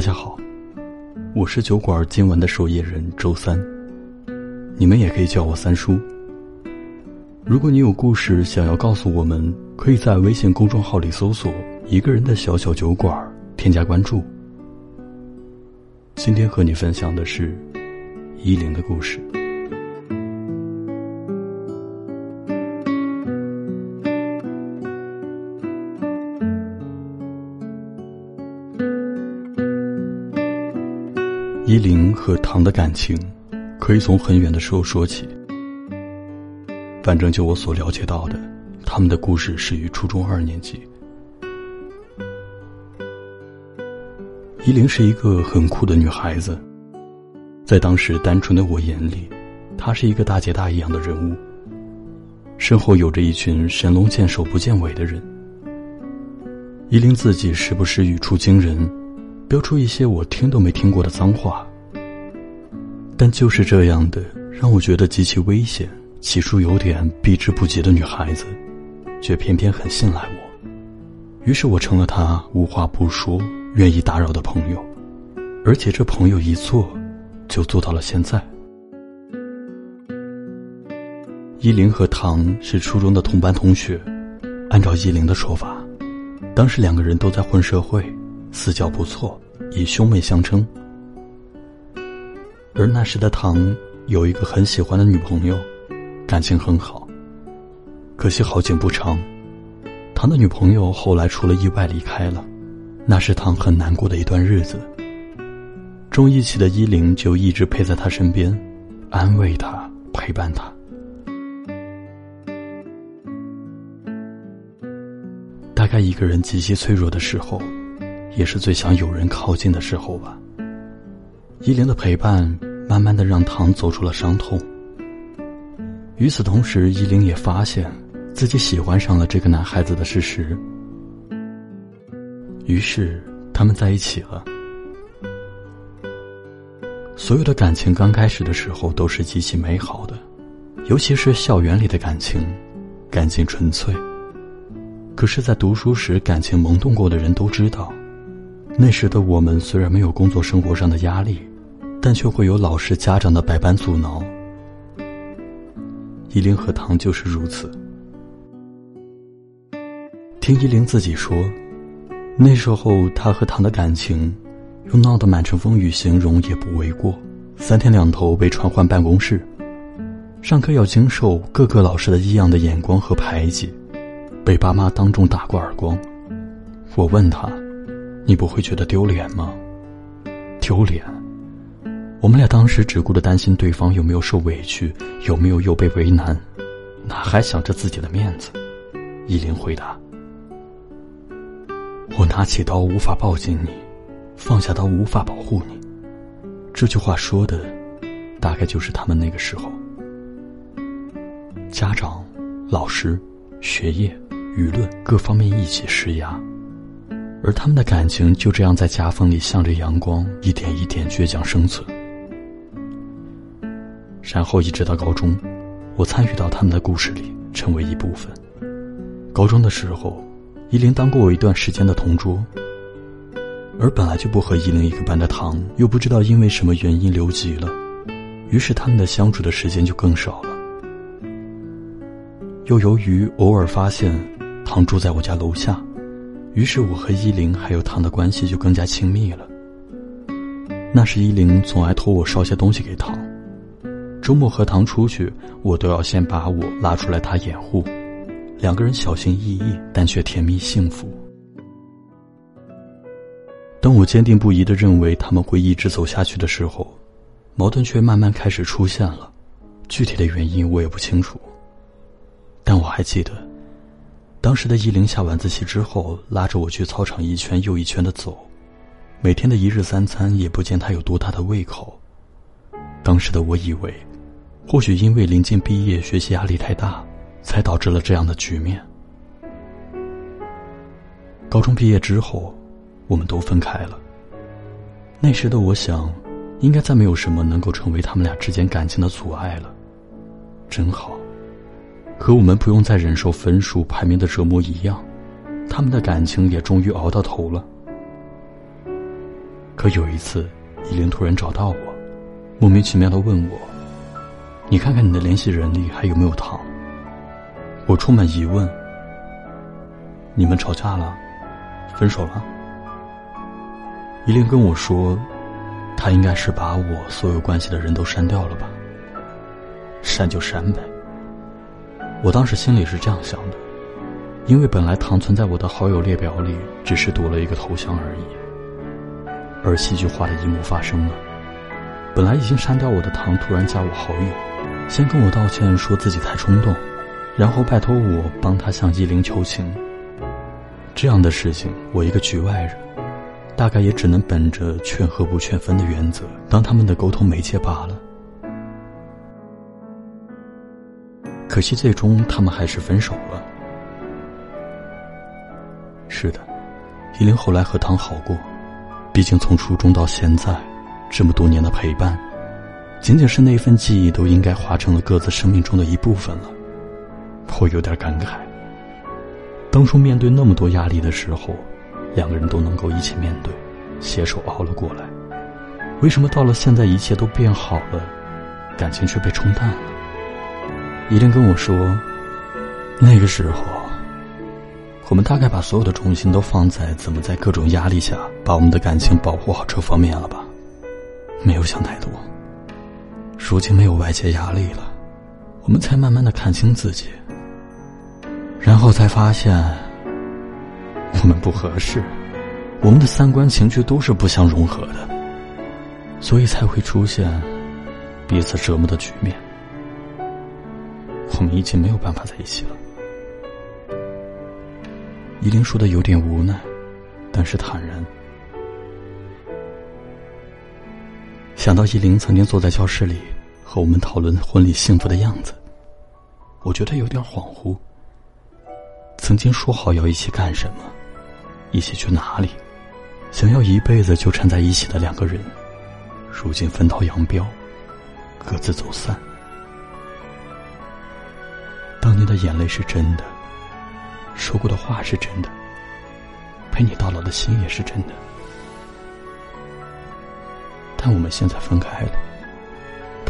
大家好，我是酒馆今晚的守夜人周三，你们也可以叫我三叔。如果你有故事想要告诉我们，可以在微信公众号里搜索“一个人的小小酒馆”，添加关注。今天和你分享的是依琳的故事。和唐的感情，可以从很远的时候说起。反正就我所了解到的，他们的故事始于初中二年级。依琳是一个很酷的女孩子，在当时单纯的我眼里，她是一个大姐大一样的人物。身后有着一群神龙见首不见尾的人。依琳自己时不时语出惊人。飙出一些我听都没听过的脏话，但就是这样的让我觉得极其危险、起初有点避之不及的女孩子，却偏偏很信赖我。于是我成了她无话不说、愿意打扰的朋友，而且这朋友一做，就做到了现在。依琳和唐是初中的同班同学，按照依琳的说法，当时两个人都在混社会。私交不错，以兄妹相称。而那时的唐有一个很喜欢的女朋友，感情很好。可惜好景不长，唐的女朋友后来出了意外离开了，那是唐很难过的一段日子。重义气的依琳就一直陪在他身边，安慰他，陪伴他。大概一个人极其脆弱的时候。也是最想有人靠近的时候吧。依琳的陪伴，慢慢的让唐走出了伤痛。与此同时，依琳也发现自己喜欢上了这个男孩子的事实。于是，他们在一起了。所有的感情刚开始的时候都是极其美好的，尤其是校园里的感情，感情纯粹。可是，在读书时感情萌动过的人都知道。那时的我们虽然没有工作生活上的压力，但却会有老师家长的百般阻挠。依琳和唐就是如此。听依琳自己说，那时候她和唐的感情，用闹得满城风雨形容也不为过。三天两头被传唤办公室，上课要经受各个老师的异样的眼光和排挤，被爸妈当众打过耳光。我问他。你不会觉得丢脸吗？丢脸。我们俩当时只顾着担心对方有没有受委屈，有没有又被为难，哪还想着自己的面子？依琳回答：“我拿起刀无法抱紧你，放下刀无法保护你。”这句话说的，大概就是他们那个时候。家长、老师、学业、舆论各方面一起施压。而他们的感情就这样在夹缝里向着阳光，一点一点倔强生存。然后一直到高中，我参与到他们的故事里，成为一部分。高中的时候，依琳当过我一段时间的同桌。而本来就不和依琳一个班的唐，又不知道因为什么原因留级了，于是他们的相处的时间就更少了。又由于偶尔发现唐住在我家楼下。于是我和依琳还有唐的关系就更加亲密了。那时依琳总爱托我捎些东西给唐，周末和唐出去，我都要先把我拉出来他掩护，两个人小心翼翼，但却甜蜜幸福。当我坚定不移的认为他们会一直走下去的时候，矛盾却慢慢开始出现了，具体的原因我也不清楚，但我还记得。当时的依琳下晚自习之后，拉着我去操场一圈又一圈的走，每天的一日三餐也不见他有多大的胃口。当时的我以为，或许因为临近毕业，学习压力太大，才导致了这样的局面。高中毕业之后，我们都分开了。那时的我想，应该再没有什么能够成为他们俩之间感情的阻碍了，真好。和我们不用再忍受分数排名的折磨一样，他们的感情也终于熬到头了。可有一次，依琳突然找到我，莫名其妙的问我：“你看看你的联系人里还有没有糖？”我充满疑问：“你们吵架了？分手了？”依林跟我说：“他应该是把我所有关系的人都删掉了吧？删就删呗。”我当时心里是这样想的，因为本来糖存在我的好友列表里，只是多了一个头像而已。而戏剧化的一幕发生了，本来已经删掉我的糖突然加我好友，先跟我道歉，说自己太冲动，然后拜托我帮他向依林求情。这样的事情，我一个局外人，大概也只能本着劝和不劝分的原则，当他们的沟通媒介罢了。可惜最终他们还是分手了。是的，依林后来和唐好过。毕竟从初中到现在，这么多年的陪伴，仅仅是那份记忆都应该化成了各自生命中的一部分了。我有点感慨。当初面对那么多压力的时候，两个人都能够一起面对，携手熬了过来。为什么到了现在一切都变好了，感情却被冲淡了？依林跟我说，那个时候。我们大概把所有的重心都放在怎么在各种压力下把我们的感情保护好这方面了吧？没有想太多。如今没有外界压力了，我们才慢慢的看清自己，然后才发现我们不合适，我们的三观情绪都是不相融合的，所以才会出现彼此折磨的局面。我们已经没有办法在一起了。依林说的有点无奈，但是坦然。想到依林曾经坐在教室里和我们讨论婚礼幸福的样子，我觉得有点恍惚。曾经说好要一起干什么，一起去哪里，想要一辈子纠缠在一起的两个人，如今分道扬镳，各自走散。当年的眼泪是真的。说过的话是真的，陪你到老的心也是真的，但我们现在分开了，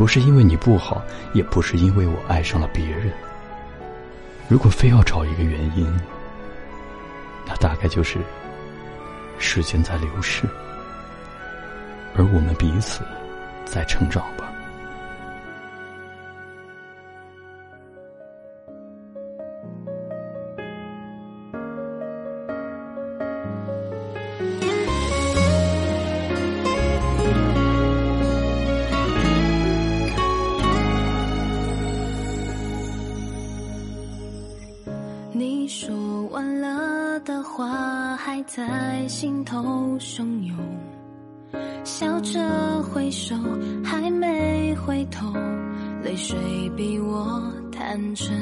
不是因为你不好，也不是因为我爱上了别人。如果非要找一个原因，那大概就是时间在流逝，而我们彼此在成长吧。在心头汹涌，笑着挥手，还没回头，泪水比我坦诚，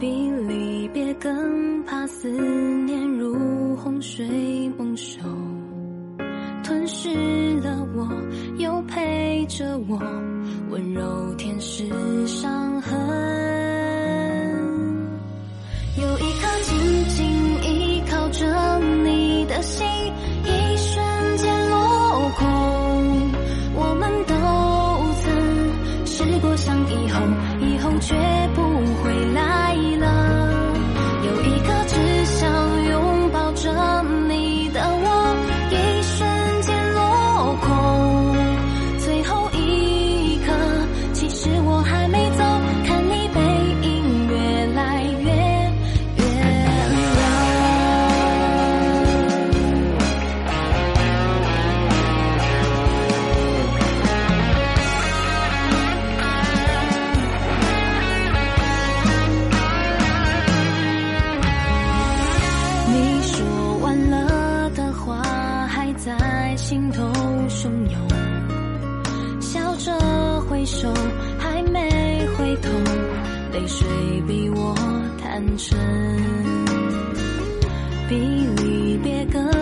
比离别更怕思念如洪水猛兽，吞噬了我，又陪着我，温柔舔舐伤痕，心，心头汹涌笑着挥手还没回头泪水比我坦诚比离别更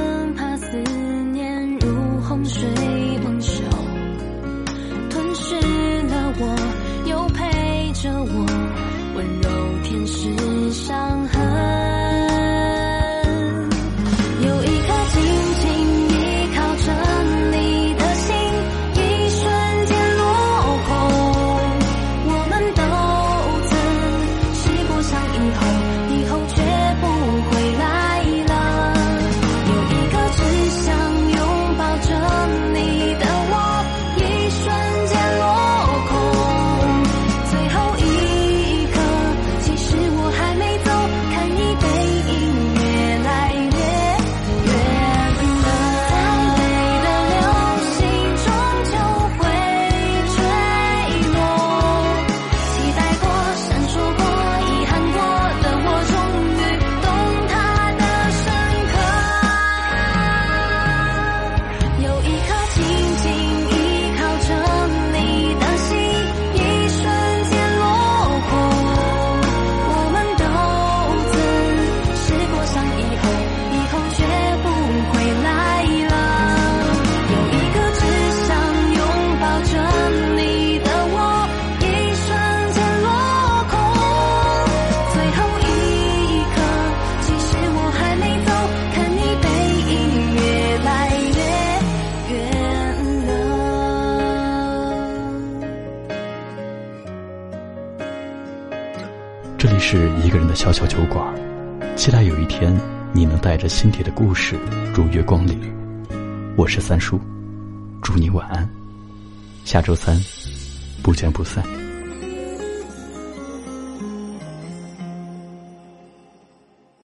是一个人的小小酒馆，期待有一天你能带着心底的故事如约光临。我是三叔，祝你晚安，下周三不见不散。